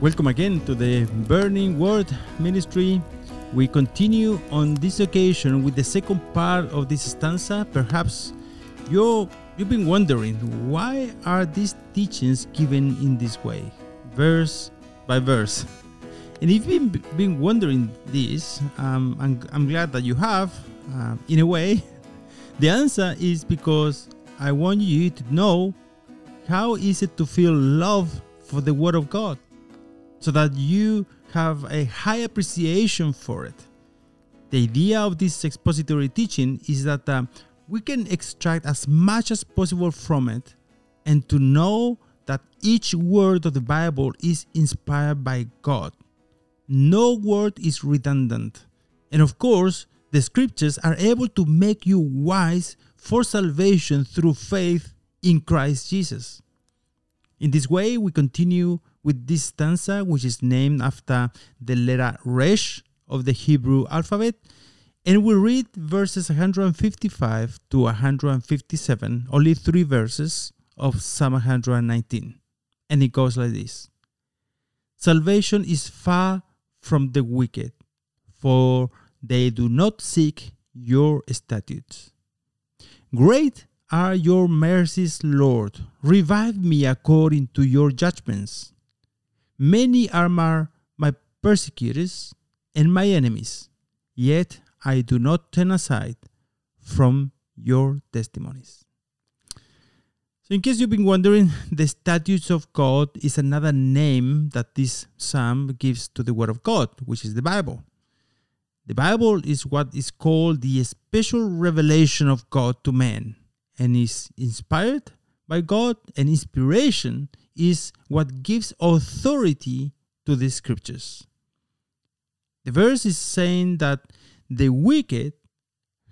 Welcome again to the Burning Word Ministry. We continue on this occasion with the second part of this stanza. Perhaps you you've been wondering why are these teachings given in this way, verse by verse. And if you've been wondering this, um, I'm, I'm glad that you have. Uh, in a way, the answer is because I want you to know how is it to feel love for the Word of God so that you have a high appreciation for it. The idea of this expository teaching is that uh, we can extract as much as possible from it and to know that each word of the Bible is inspired by God. No word is redundant. And of course, the scriptures are able to make you wise for salvation through faith in Christ Jesus. In this way, we continue with this stanza, which is named after the letter Resh of the Hebrew alphabet. And we read verses 155 to 157, only three verses of Psalm 119. And it goes like this Salvation is far from the wicked, for they do not seek your statutes. Great are your mercies, Lord. Revive me according to your judgments. Many are my persecutors and my enemies, yet I do not turn aside from your testimonies. So, in case you've been wondering, the statutes of God is another name that this psalm gives to the Word of God, which is the Bible. The Bible is what is called the special revelation of God to man and is inspired by God, and inspiration is what gives authority to the scriptures. The verse is saying that the wicked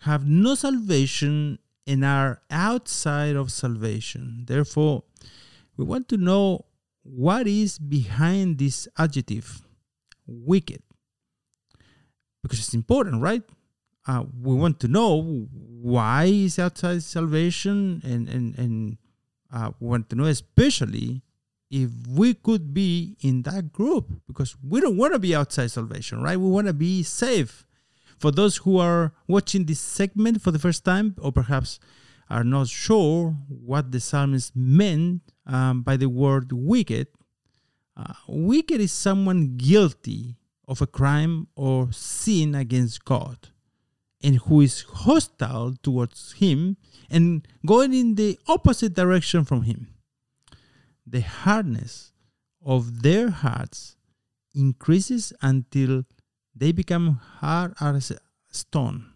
have no salvation and are outside of salvation. Therefore, we want to know what is behind this adjective, wicked. Because it's important, right? Uh, we want to know why is outside salvation and, and, and uh, we want to know especially if we could be in that group because we don't want to be outside salvation, right? We want to be safe. For those who are watching this segment for the first time, or perhaps are not sure what the psalmist meant um, by the word wicked, uh, wicked is someone guilty of a crime or sin against God and who is hostile towards Him and going in the opposite direction from Him the hardness of their hearts increases until they become hard as stone.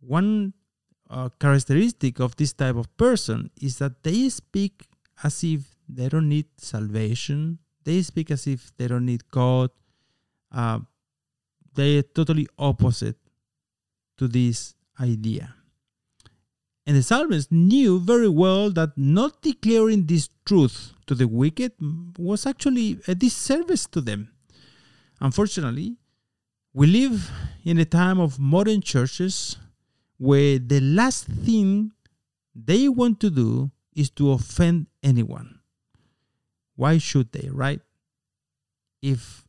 One uh, characteristic of this type of person is that they speak as if they don't need salvation. They speak as if they don't need God. Uh, they are totally opposite to this idea. And the psalmist knew very well that not declaring this truth to the wicked was actually a disservice to them. Unfortunately, we live in a time of modern churches where the last thing they want to do is to offend anyone. Why should they, right? If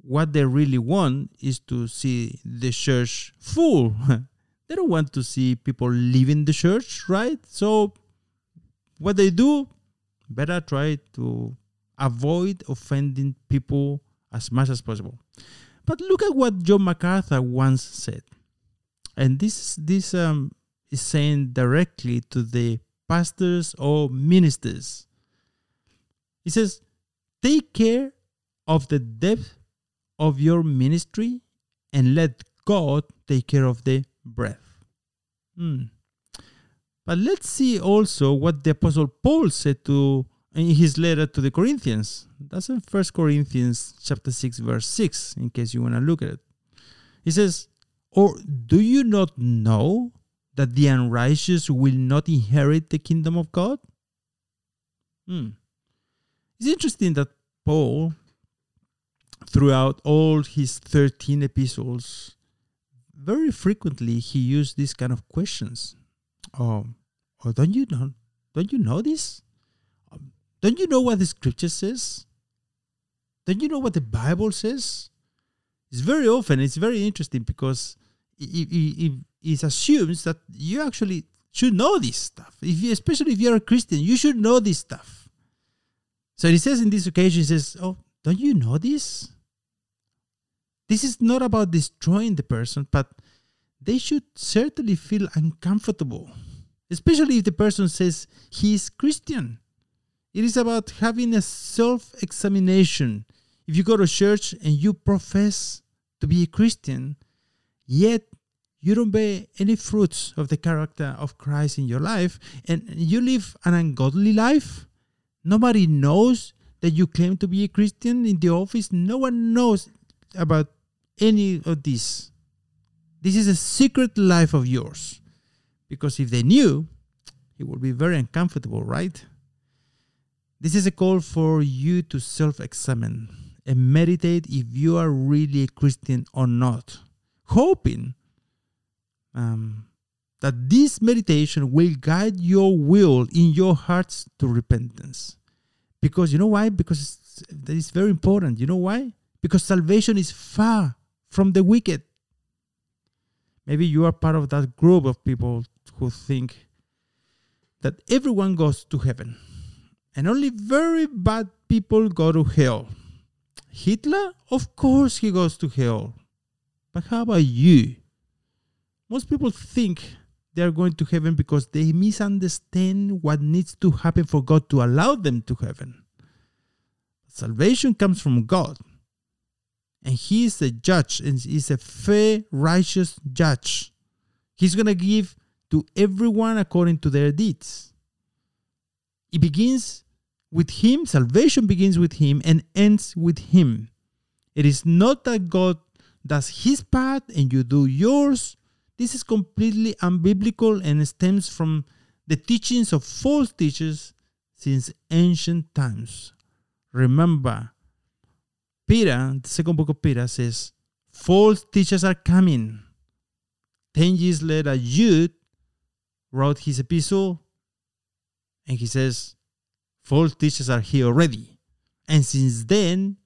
what they really want is to see the church full they don't want to see people leaving the church, right? So what they do, better try to avoid offending people as much as possible. But look at what John MacArthur once said. And this this um, is saying directly to the pastors or ministers. He says, Take care of the depth of your ministry and let God take care of the breath. Hmm. But let's see also what the Apostle Paul said to in his letter to the Corinthians. That's in First Corinthians chapter 6, verse 6, in case you want to look at it. He says, Or do you not know that the unrighteous will not inherit the kingdom of God? Hmm. It's interesting that Paul, throughout all his 13 epistles, very frequently he used these kind of questions. Oh, oh don't you know? Don't you know this? Um, don't you know what the scripture says? Don't you know what the Bible says? It's very often, it's very interesting because it, it, it assumes that you actually should know this stuff. If you, especially if you're a Christian, you should know this stuff. So he says in this occasion, he says, Oh, don't you know this? This is not about destroying the person, but they should certainly feel uncomfortable, especially if the person says he is Christian. It is about having a self examination. If you go to church and you profess to be a Christian, yet you don't bear any fruits of the character of Christ in your life, and you live an ungodly life, nobody knows that you claim to be a Christian in the office. No one knows about any of this. This is a secret life of yours. Because if they knew, it would be very uncomfortable, right? This is a call for you to self examine and meditate if you are really a Christian or not, hoping um, that this meditation will guide your will in your hearts to repentance. Because you know why? Because that is very important. You know why? Because salvation is far from the wicked. Maybe you are part of that group of people who think that everyone goes to heaven and only very bad people go to hell. Hitler? Of course he goes to hell. But how about you? Most people think they are going to heaven because they misunderstand what needs to happen for God to allow them to heaven. Salvation comes from God and he is a judge and he's a fair righteous judge. He's going to give to everyone according to their deeds. It begins with him salvation begins with him and ends with him. It is not that god does his part and you do yours. This is completely unbiblical and stems from the teachings of false teachers since ancient times. Remember Peter, the second book of Peter says, false teachers are coming. Ten years later, Jude wrote his epistle and he says, false teachers are here already. And since then,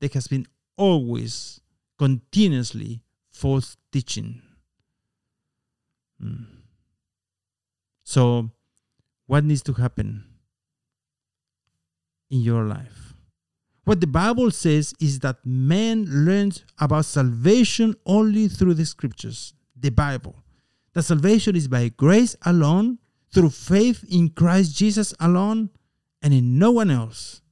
there has been always, continuously false teaching. Hmm. So, what needs to happen in your life? What the Bible says is that man learns about salvation only through the scriptures, the Bible. That salvation is by grace alone, through faith in Christ Jesus alone, and in no one else.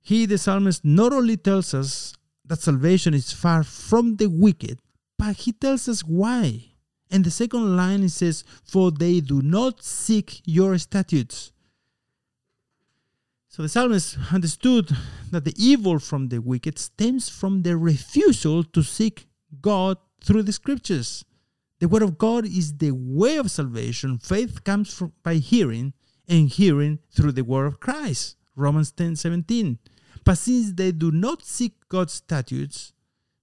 He, the psalmist, not only tells us that salvation is far from the wicked, but he tells us why. And the second line says, For they do not seek your statutes. So the psalmist understood that the evil from the wicked stems from their refusal to seek God through the scriptures. The word of God is the way of salvation. Faith comes from, by hearing, and hearing through the word of Christ. Romans 10 17. But since they do not seek God's statutes,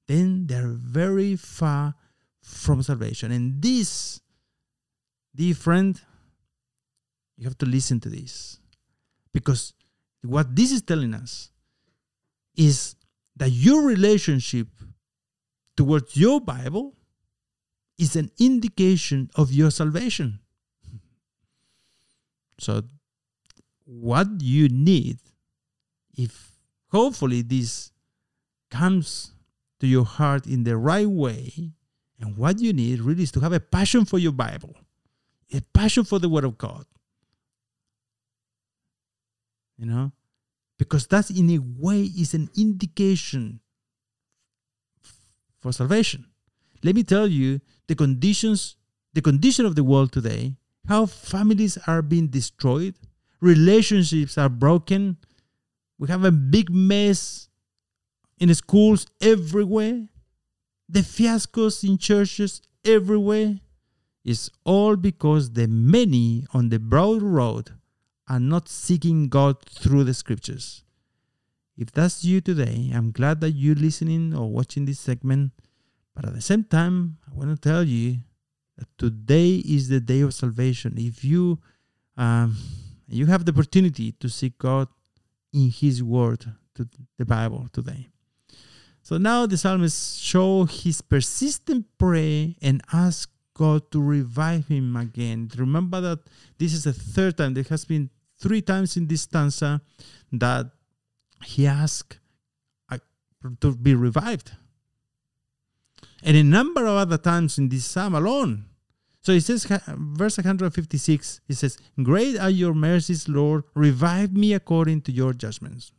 then they are very far from salvation. And this, dear friend, you have to listen to this. Because what this is telling us is that your relationship towards your Bible is an indication of your salvation. So, what you need, if hopefully this comes to your heart in the right way, and what you need really is to have a passion for your Bible, a passion for the Word of God, you know? Because that in a way is an indication for salvation. Let me tell you the conditions the condition of the world today how families are being destroyed relationships are broken. We have a big mess in schools everywhere. The fiascos in churches everywhere. Is all because the many on the broad road are not seeking God through the scriptures. If that's you today, I'm glad that you're listening or watching this segment. But at the same time, I want to tell you that today is the day of salvation. If you um, you have the opportunity to seek God in His Word to the Bible today. So now the psalmist show his persistent prayer and ask God to revive him again. Remember that this is the third time. There has been three times in this stanza that he asked to be revived. And a number of other times in this psalm alone. So it says, verse 156, it says, Great are your mercies, Lord. Revive me according to your judgments.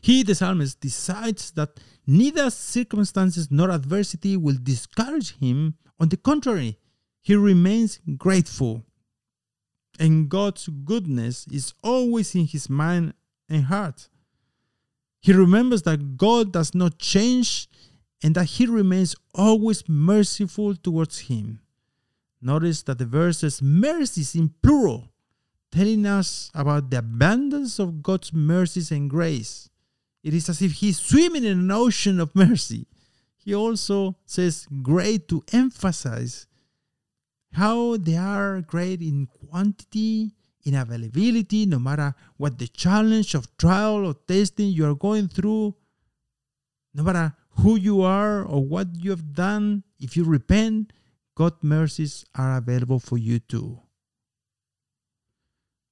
He, the psalmist, decides that neither circumstances nor adversity will discourage him. On the contrary, he remains grateful. And God's goodness is always in his mind and heart. He remembers that God does not change and that he remains always merciful towards him. Notice that the verse says mercies in plural, telling us about the abundance of God's mercies and grace. It is as if he's swimming in an ocean of mercy. He also says great to emphasize how they are great in quantity, in availability, no matter what the challenge of trial or testing you are going through, no matter who you are or what you have done, if you repent, God's mercies are available for you too.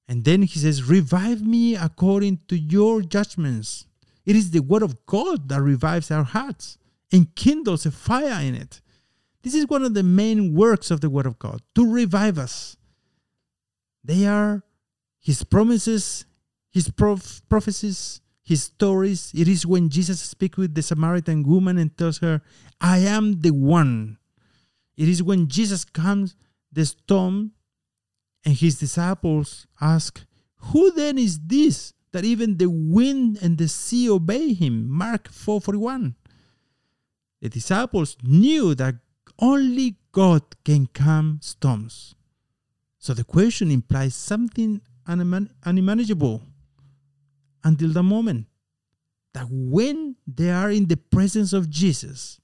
And then he says, Revive me according to your judgments. It is the word of God that revives our hearts and kindles a fire in it. This is one of the main works of the word of God to revive us. They are his promises, his prof- prophecies, his stories. It is when Jesus speaks with the Samaritan woman and tells her, I am the one. It is when Jesus comes the storm and his disciples ask, Who then is this that even the wind and the sea obey him. Mark 4:41. The disciples knew that only God can calm storms. So the question implies something unmanageable until the moment that when they are in the presence of Jesus,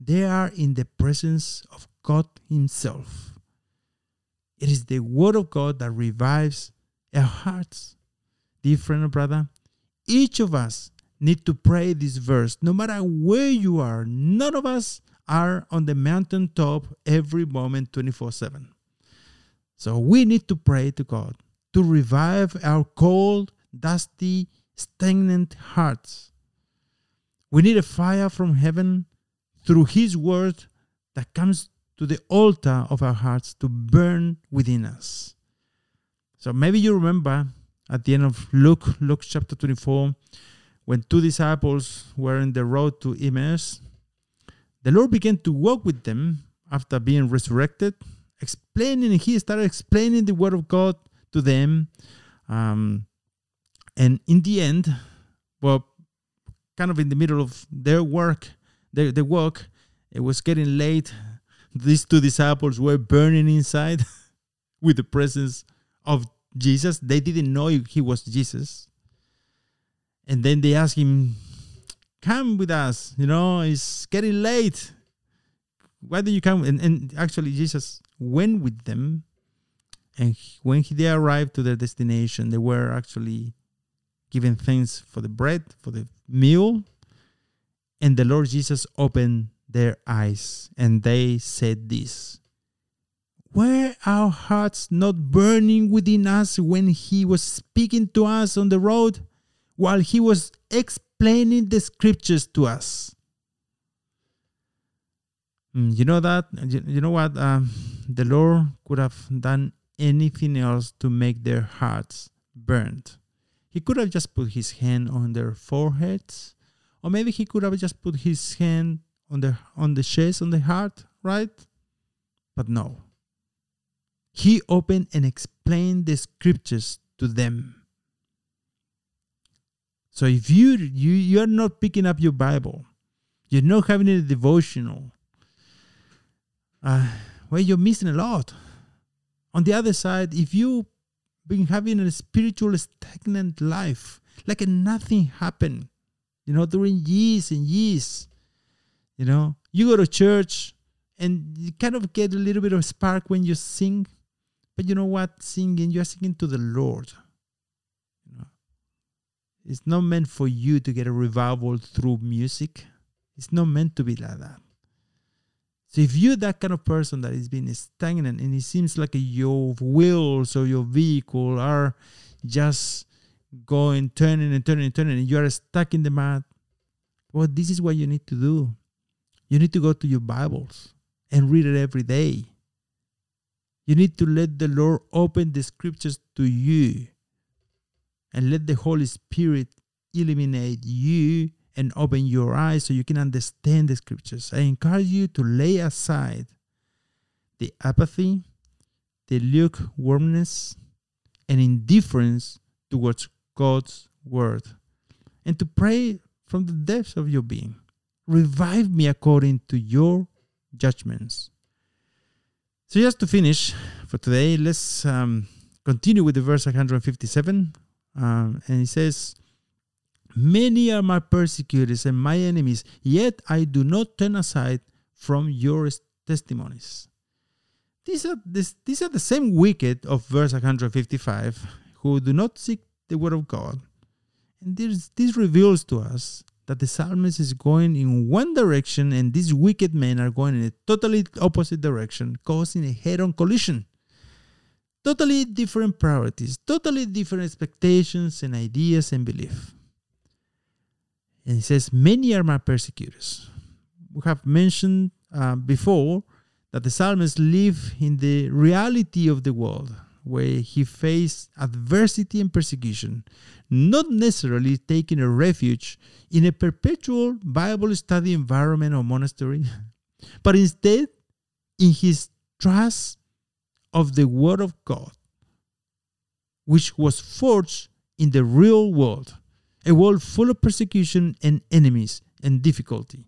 they are in the presence of God Himself. It is the Word of God that revives our hearts Dear friend or brother, each of us need to pray this verse. No matter where you are, none of us are on the mountaintop every moment 24 7. So we need to pray to God to revive our cold, dusty, stagnant hearts. We need a fire from heaven through His word that comes to the altar of our hearts to burn within us. So maybe you remember at the end of Luke, Luke chapter 24, when two disciples were in the road to Emmaus, the Lord began to walk with them after being resurrected, explaining, he started explaining the word of God to them. Um, and in the end, well, kind of in the middle of their work, their, their walk, it was getting late. These two disciples were burning inside with the presence of Jesus. They didn't know he was Jesus. And then they ask him, Come with us. You know, it's getting late. Why do you come? And, and actually, Jesus went with them. And when he, they arrived to their destination, they were actually given thanks for the bread, for the meal. And the Lord Jesus opened their eyes and they said this were our hearts not burning within us when he was speaking to us on the road while he was explaining the scriptures to us? Mm, you know that? You know what? Um, the Lord could have done anything else to make their hearts burned. He could have just put his hand on their foreheads, or maybe he could have just put his hand on the on the chest, on the heart, right? But no he opened and explained the scriptures to them. So if you you you're not picking up your Bible, you're not having a devotional, uh, well, you're missing a lot. On the other side, if you've been having a spiritual stagnant life, like nothing happened, you know, during years and years, you know, you go to church and you kind of get a little bit of spark when you sing, but you know what? Singing, you are singing to the Lord. It's not meant for you to get a revival through music. It's not meant to be like that. So if you're that kind of person that is being stagnant and it seems like your wheels or your vehicle are just going, turning and turning and turning, and you are stuck in the mud, well, this is what you need to do. You need to go to your Bibles and read it every day. You need to let the Lord open the scriptures to you and let the Holy Spirit illuminate you and open your eyes so you can understand the scriptures. I encourage you to lay aside the apathy, the lukewarmness, and indifference towards God's word, and to pray from the depths of your being. Revive me according to your judgments. So, just to finish for today, let's um, continue with the verse 157. Um, and he says, Many are my persecutors and my enemies, yet I do not turn aside from your testimonies. These are, this, these are the same wicked of verse 155 who do not seek the word of God. And this, this reveals to us that the psalmist is going in one direction and these wicked men are going in a totally opposite direction, causing a head on collision. Totally different priorities, totally different expectations and ideas and belief. And he says, Many are my persecutors. We have mentioned uh, before that the psalmist lived in the reality of the world where he faced adversity and persecution, not necessarily taking a refuge in a perpetual Bible study environment or monastery, but instead in his trust of the Word of God, which was forged in the real world a world full of persecution and enemies and difficulty.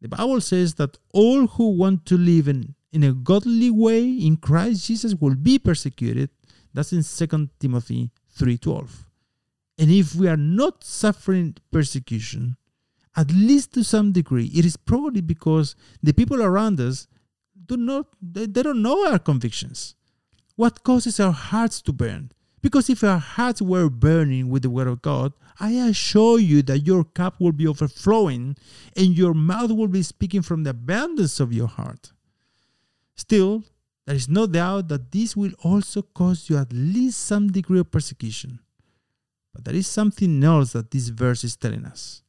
The Bible says that all who want to live in, in a godly way in Christ Jesus will be persecuted. That's in 2 Timothy 3:12. And if we are not suffering persecution, at least to some degree, it is probably because the people around us do not they, they don't know our convictions. What causes our hearts to burn? Because if our hearts were burning with the word of God, I assure you that your cup will be overflowing and your mouth will be speaking from the abundance of your heart. Still, there is no doubt that this will also cause you at least some degree of persecution. But there is something else that this verse is telling us.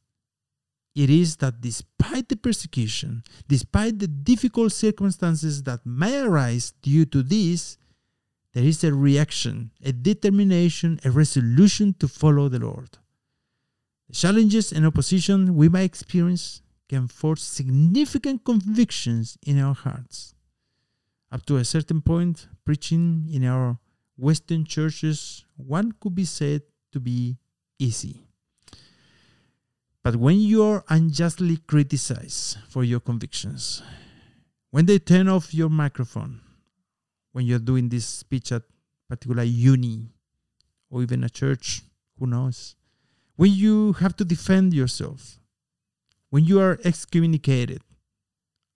It is that despite the persecution, despite the difficult circumstances that may arise due to this, there is a reaction, a determination, a resolution to follow the Lord. The challenges and opposition we may experience can force significant convictions in our hearts. Up to a certain point, preaching in our Western churches, one could be said to be easy. But when you are unjustly criticized for your convictions, when they turn off your microphone, when you're doing this speech at particular uni or even a church, who knows? When you have to defend yourself, when you are excommunicated,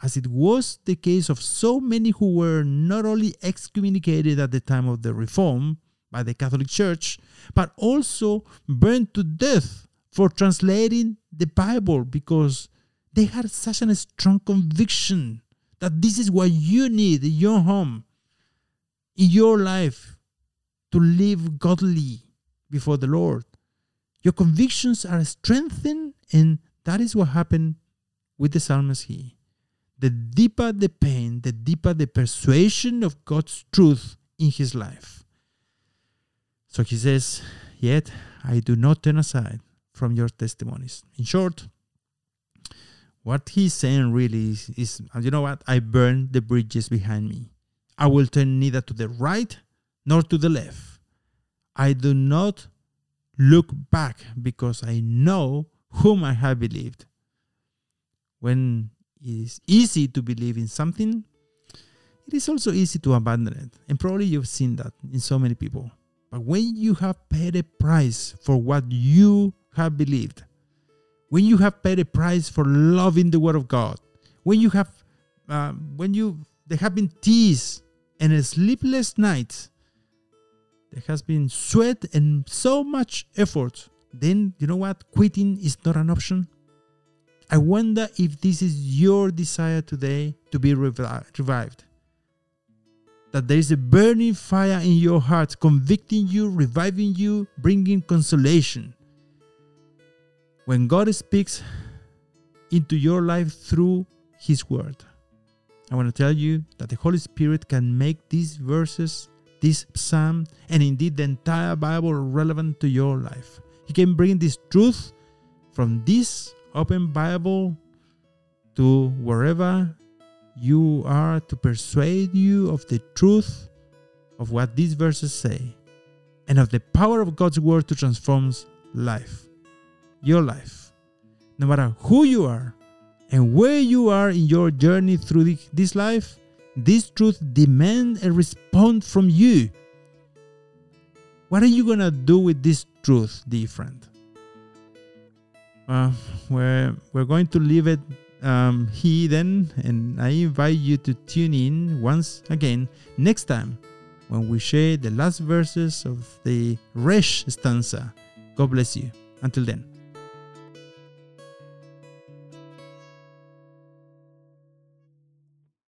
as it was the case of so many who were not only excommunicated at the time of the Reform by the Catholic Church, but also burned to death for translating the Bible because they had such a strong conviction that this is what you need in your home in your life to live godly before the Lord. Your convictions are strengthened, and that is what happened with the psalmist here. The deeper the pain, the deeper the persuasion of God's truth in his life. So he says, Yet I do not turn aside from your testimonies. In short, what he's saying really is, is you know what? I burn the bridges behind me. I will turn neither to the right nor to the left. I do not look back because I know whom I have believed. When it is easy to believe in something, it is also easy to abandon it. And probably you've seen that in so many people. But when you have paid a price for what you have believed, when you have paid a price for loving the Word of God, when you have, uh, when you, there have been tears and sleepless night. There has been sweat and so much effort then you know what? Quitting is not an option. I wonder if this is your desire today to be revived. That there is a burning fire in your heart, convicting you, reviving you, bringing consolation. When God speaks into your life through His Word, I want to tell you that the Holy Spirit can make these verses, this psalm, and indeed the entire Bible relevant to your life. He can bring this truth from this open Bible to wherever you are to persuade you of the truth of what these verses say and of the power of God's word to transform life, your life. No matter who you are and where you are in your journey through this life, this truth demands a response from you. What are you going to do with this truth, dear friend? uh, we're, we're going to leave it um, then, and I invite you to tune in once again next time when we share the last verses of the Resh stanza. God bless you. Until then.